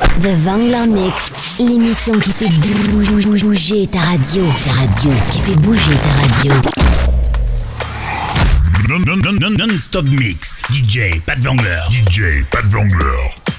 The Vangler Mix, l'émission qui fait bouger ta radio. Ta radio, qui fait bouger ta radio. Non-stop mix. DJ Pat Vangler. DJ Pat Vangler.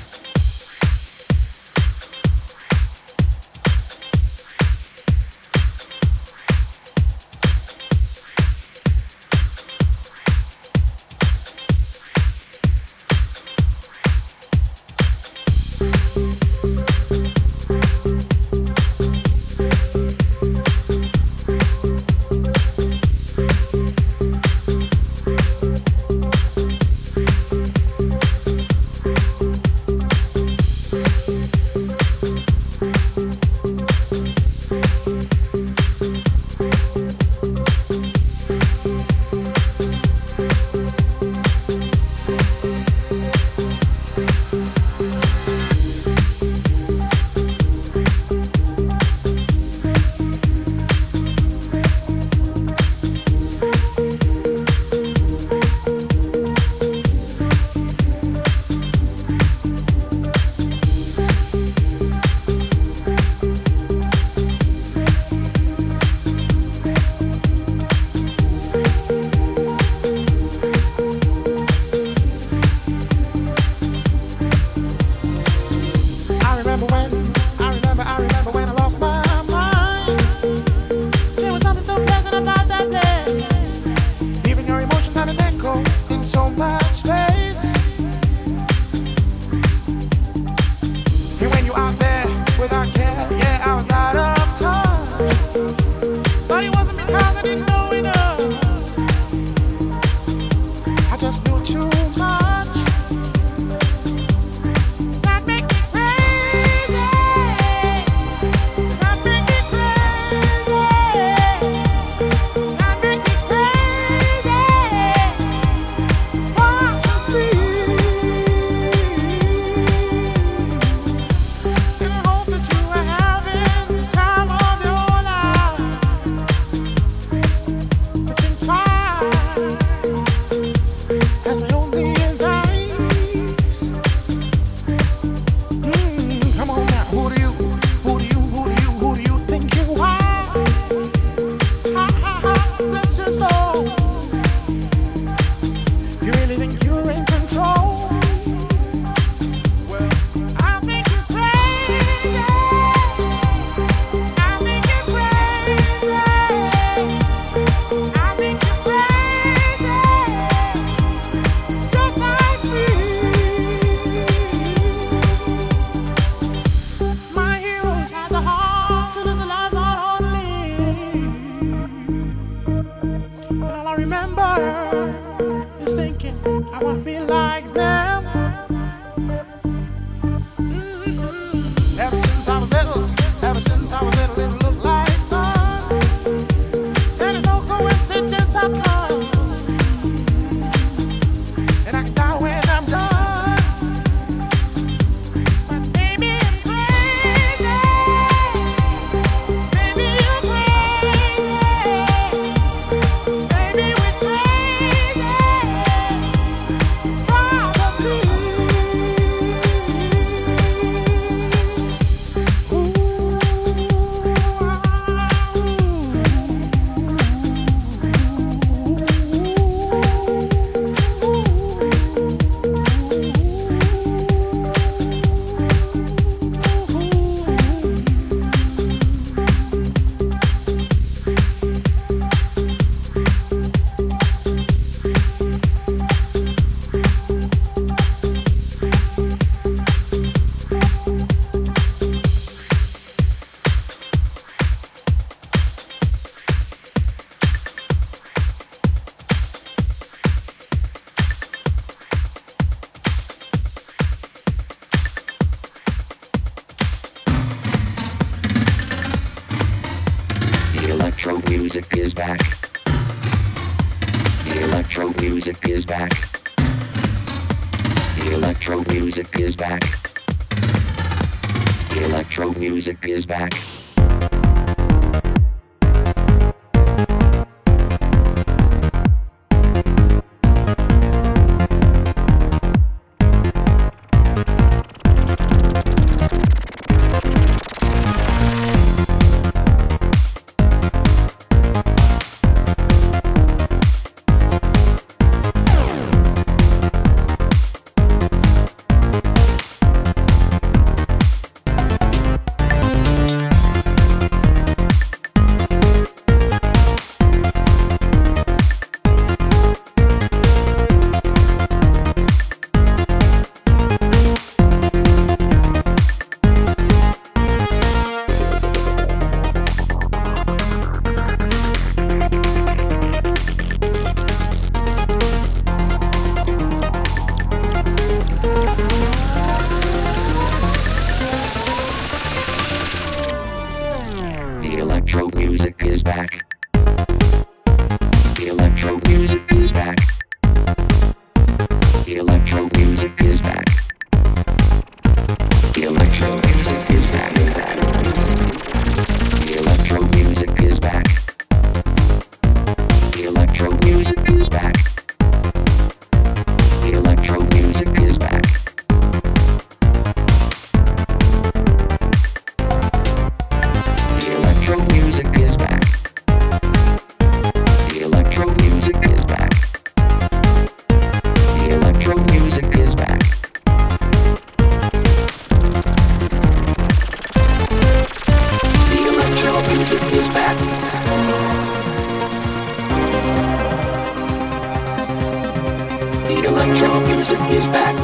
Question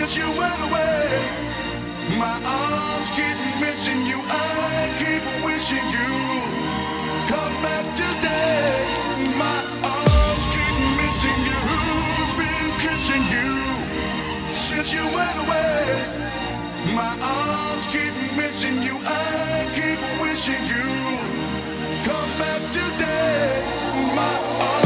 Since you went away. My arms keep missing you, I keep wishing you come back today. My arms keep missing you, who's been kissing you since you went away? My arms keep missing you, I keep wishing you come back today. My arms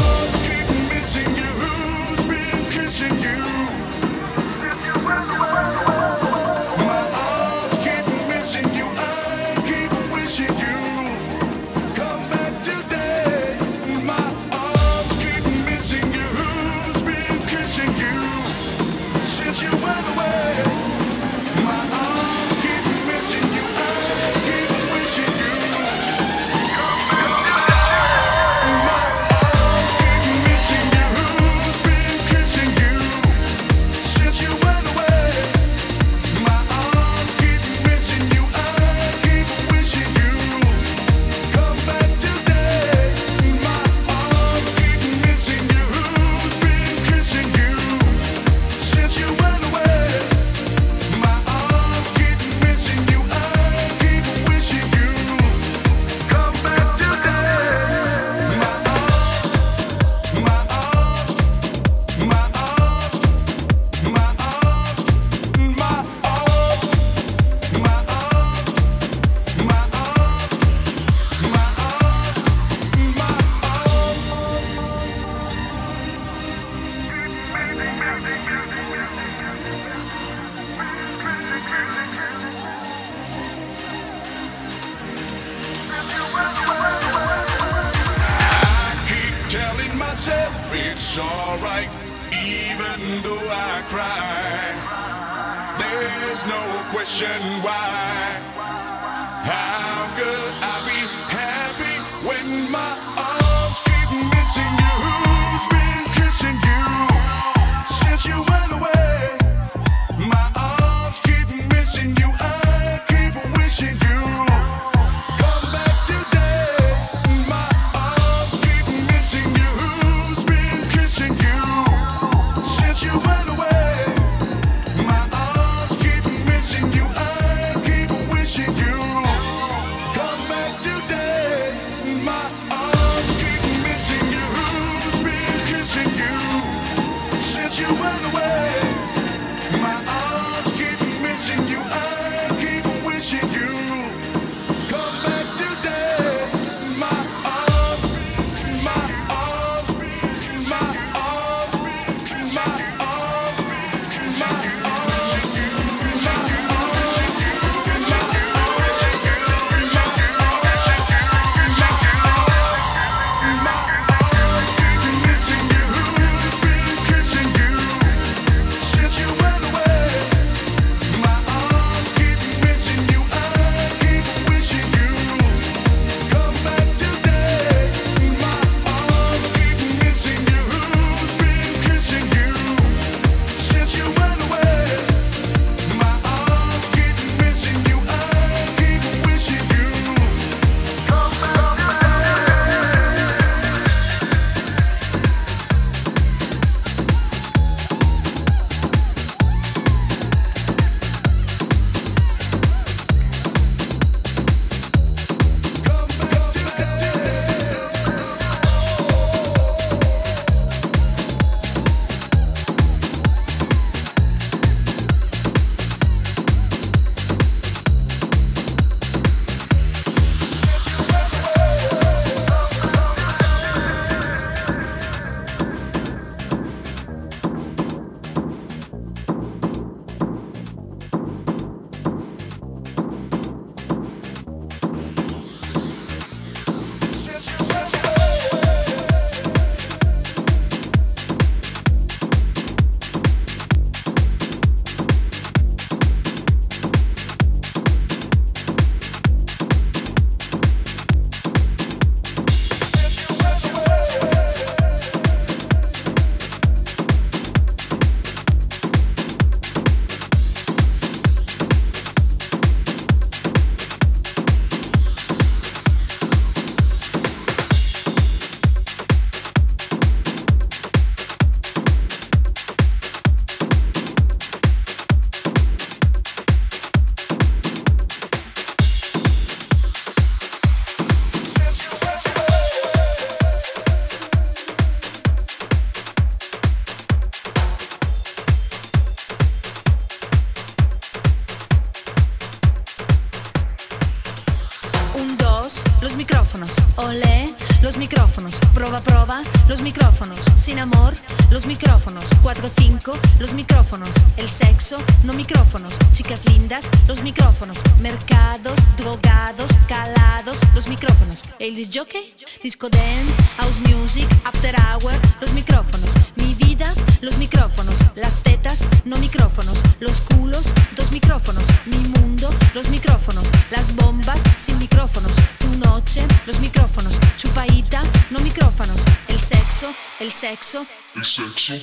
jockey, disco dance, house music, after hour, los micrófonos. Mi vida, los micrófonos. Las tetas, no micrófonos. Los culos, dos micrófonos. Mi mundo, los micrófonos. Las bombas, sin micrófonos. Tu noche, los micrófonos. Chupaita, no micrófonos. El sexo, el sexo, El sexo.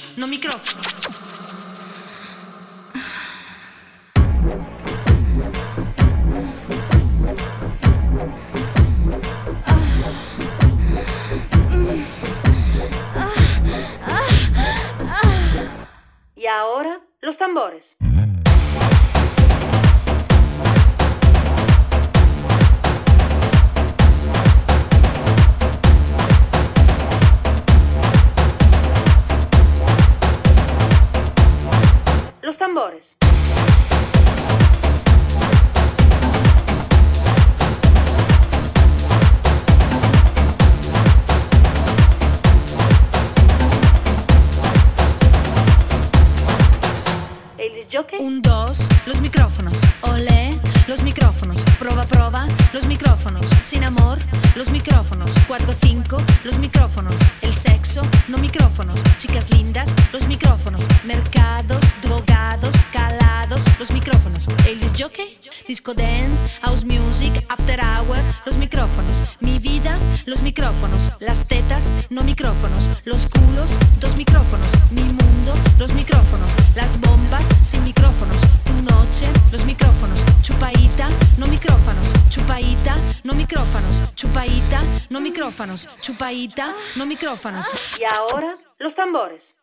sin amor, los micrófonos no micrófonos. Y ahora, los tambores.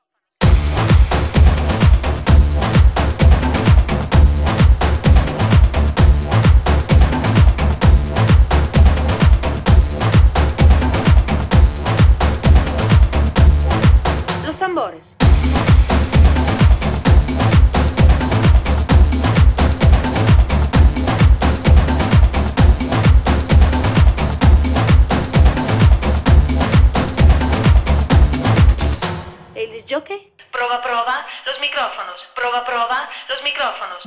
Proba, proba, los micrófonos.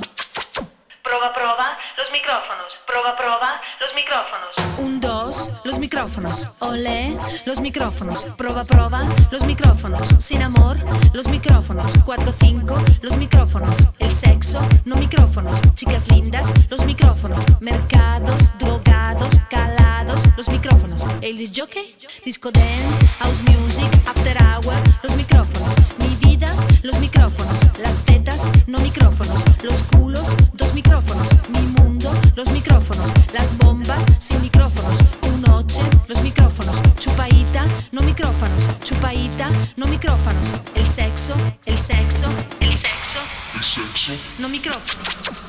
Proba, proba, los micrófonos. Proba, proba, los micrófonos. Un, dos, los micrófonos. Olé, los micrófonos. Proba, proba, los micrófonos. Sin amor, los micrófonos. Cuatro, cinco, los micrófonos. El sexo, no micrófonos. Chicas lindas, los micrófonos. Mercados, drogados, calados, los micrófonos. El disc jockey, disco dance, house music, after hour, los micrófonos. Vida, los micrófonos. Las tetas, no micrófonos. Los culos, dos micrófonos. Mi mundo, los micrófonos. Las bombas, sin micrófonos. Tu noche, los micrófonos. Chupaita, no micrófonos. Chupaita, no micrófonos. El sexo, el sexo, el sexo, El sexo. no micrófonos.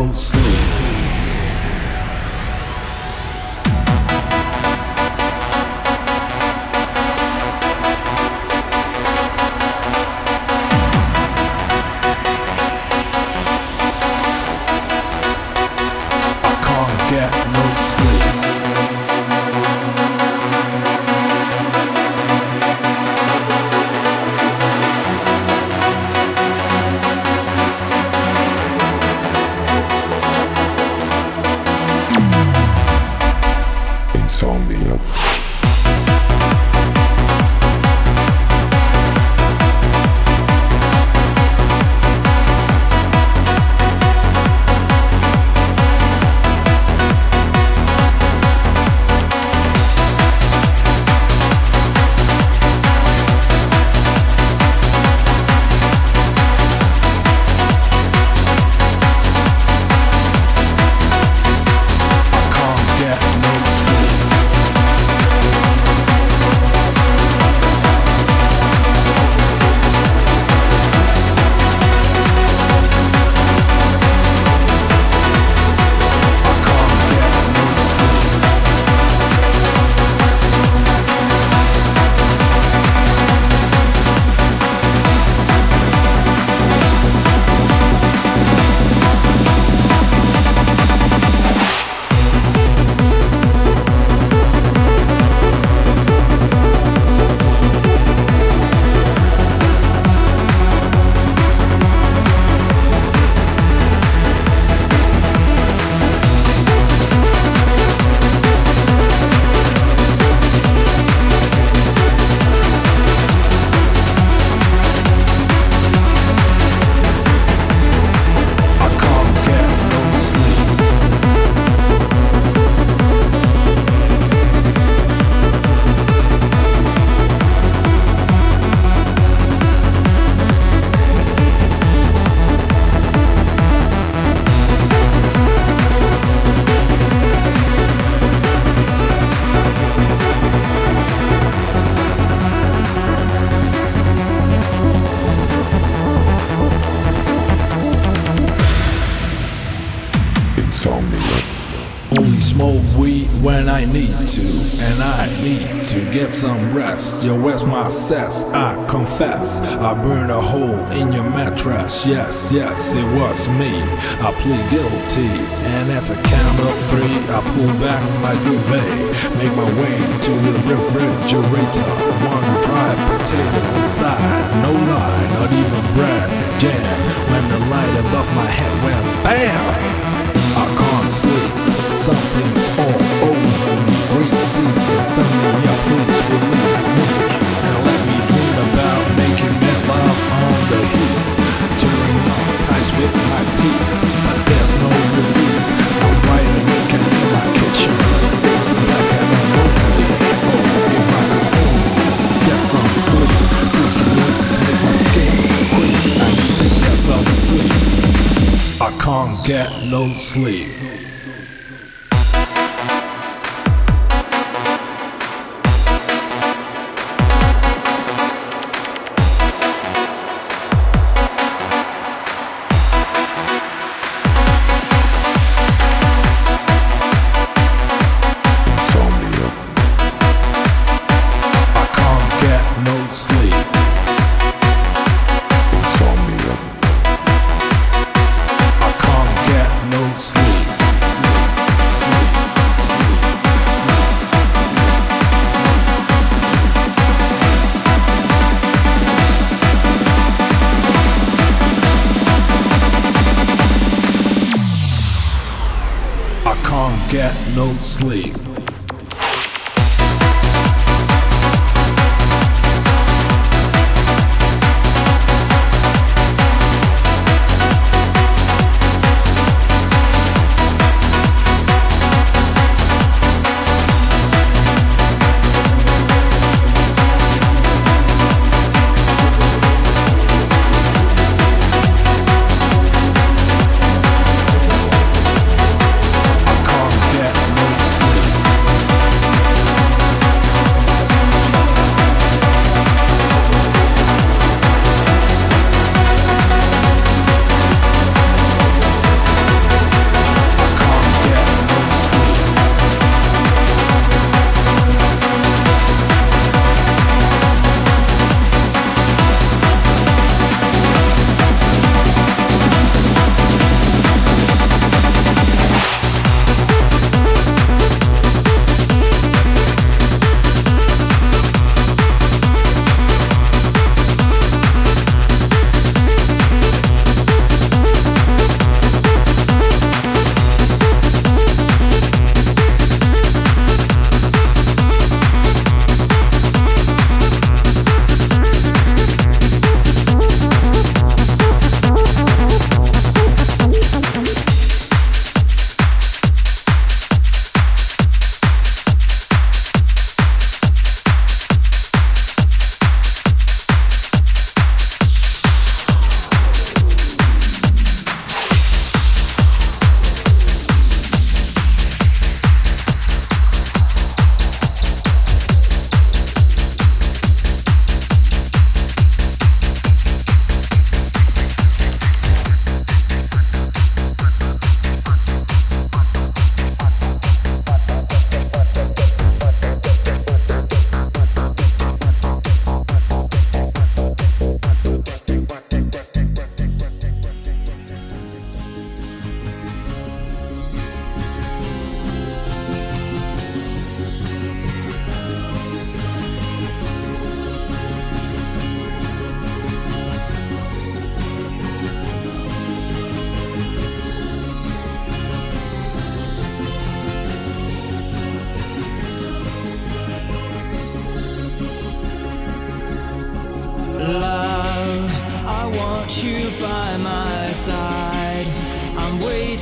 No sleep. Get some rest. Yo, where's my cess? I confess, I burned a hole in your mattress. Yes, yes, it was me. I plead guilty, and at the count of three, I pull back my duvet, make my way to the refrigerator. One dry potato inside, no lie, not even bread, jam. When the light above my head went bam, I can't sleep. Something's all over me. Greasy, and suddenly a please release me. And let me dream about making me love on the heat. Turning off ties with my teeth, but there's no relief. I'm wide awake in my kitchen. It's black and I'm lonely. Oh, if I could only get some sleep. Freaky noises hit my skin. Quick, I need to get some sleep. I can't get no sleep.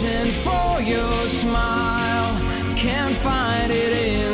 waiting for your smile. Can't find it in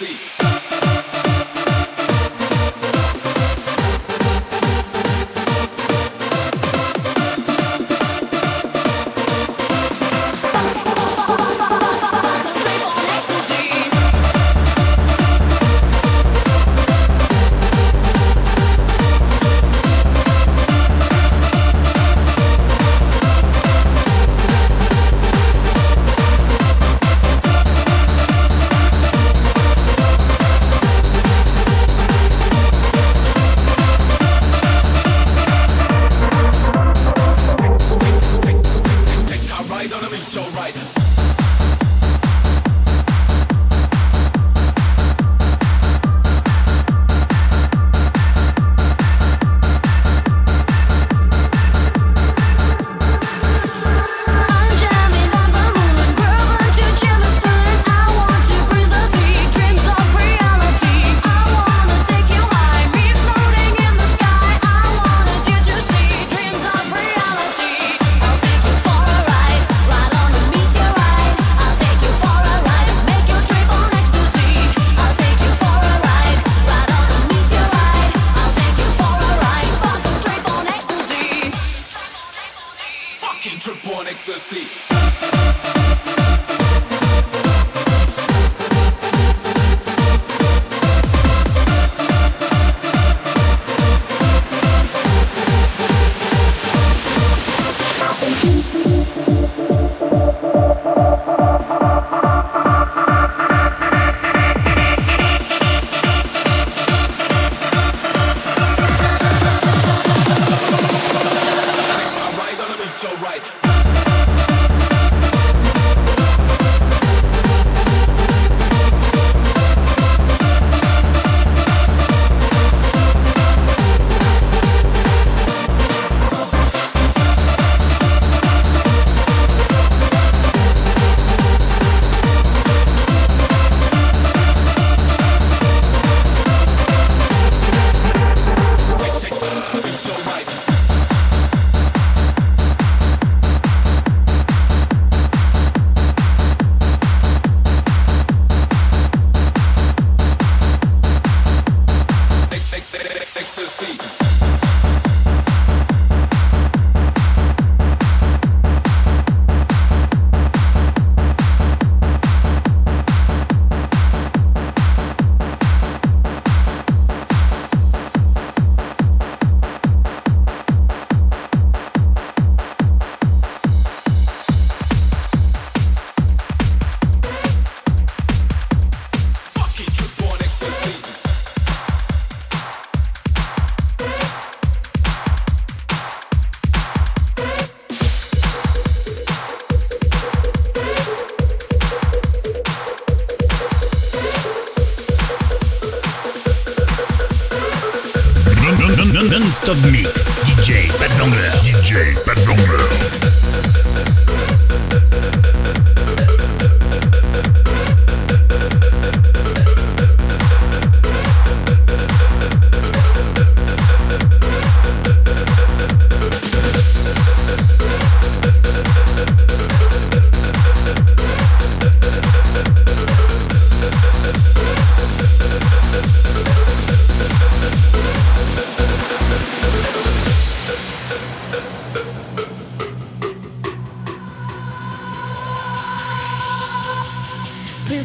right.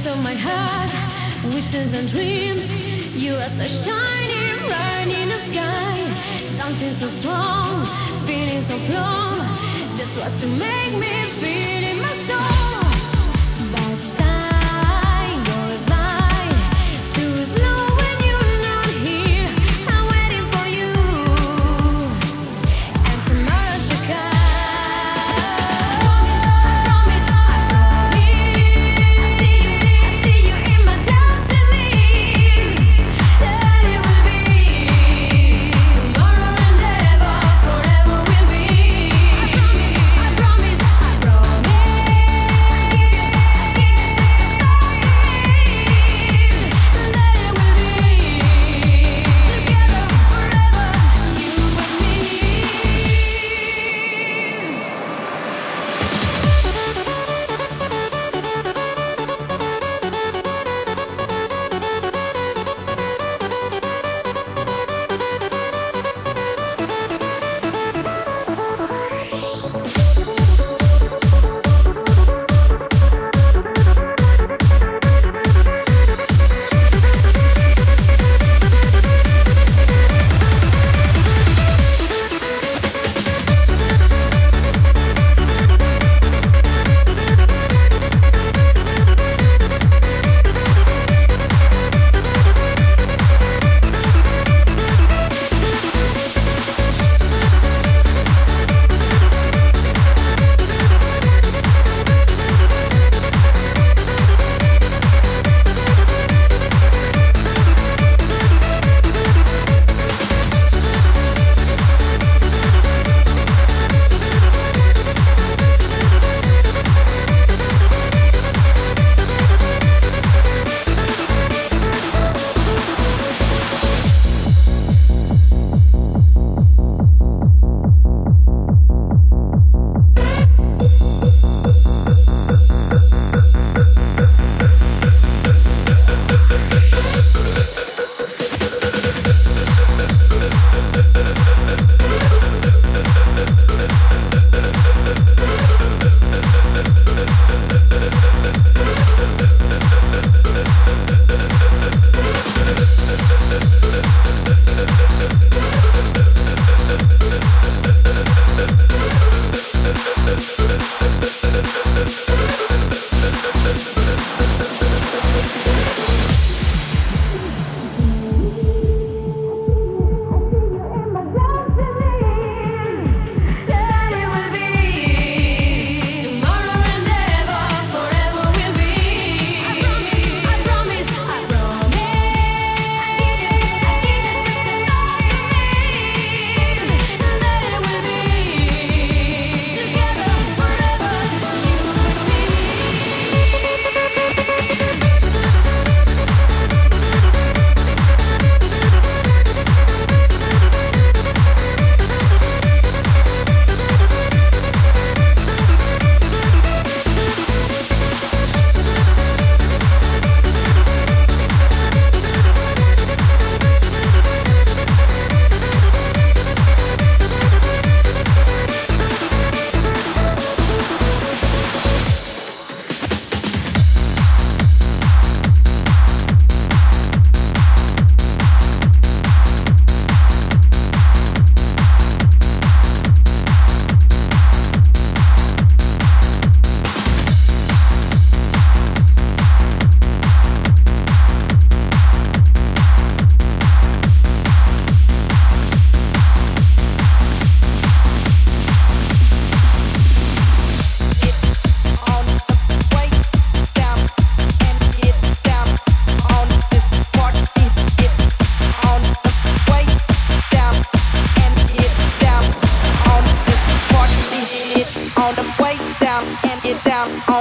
Of my heart, wishes and dreams. You are star shining bright in the sky. Something so strong, feeling so strong. That's what to make me feel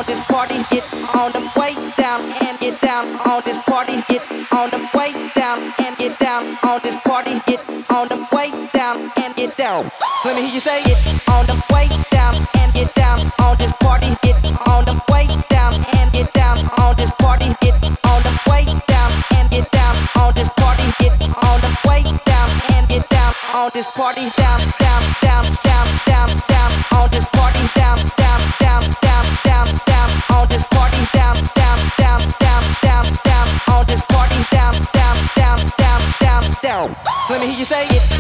on this party, get on the way down and get down. On this party, get on the way down and get down. On this party, get on the way down and get down. Let me hear you say it. On the way down and get down. On this party, get on the way down and get down. On this party, get on the way down and get down. On this party, get on the way down and get down. On this party down. me hear you say it.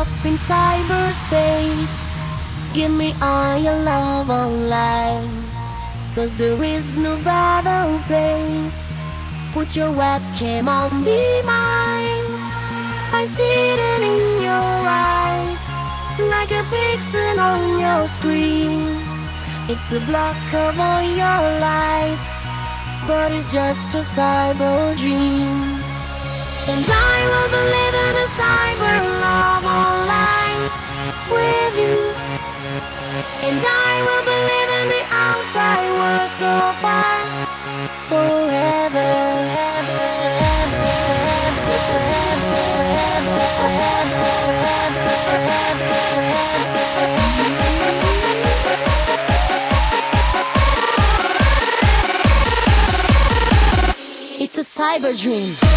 up in cyberspace. Give me all your love online. Cause there is no better place. Put your webcam on, be mine. I see it in your eyes. Like a pixel on your screen. It's a block of all your lies. But it's just a cyber dream. And I will believe in cyber love online with you. And I will believe in the outside world so far forever. It's a cyber dream.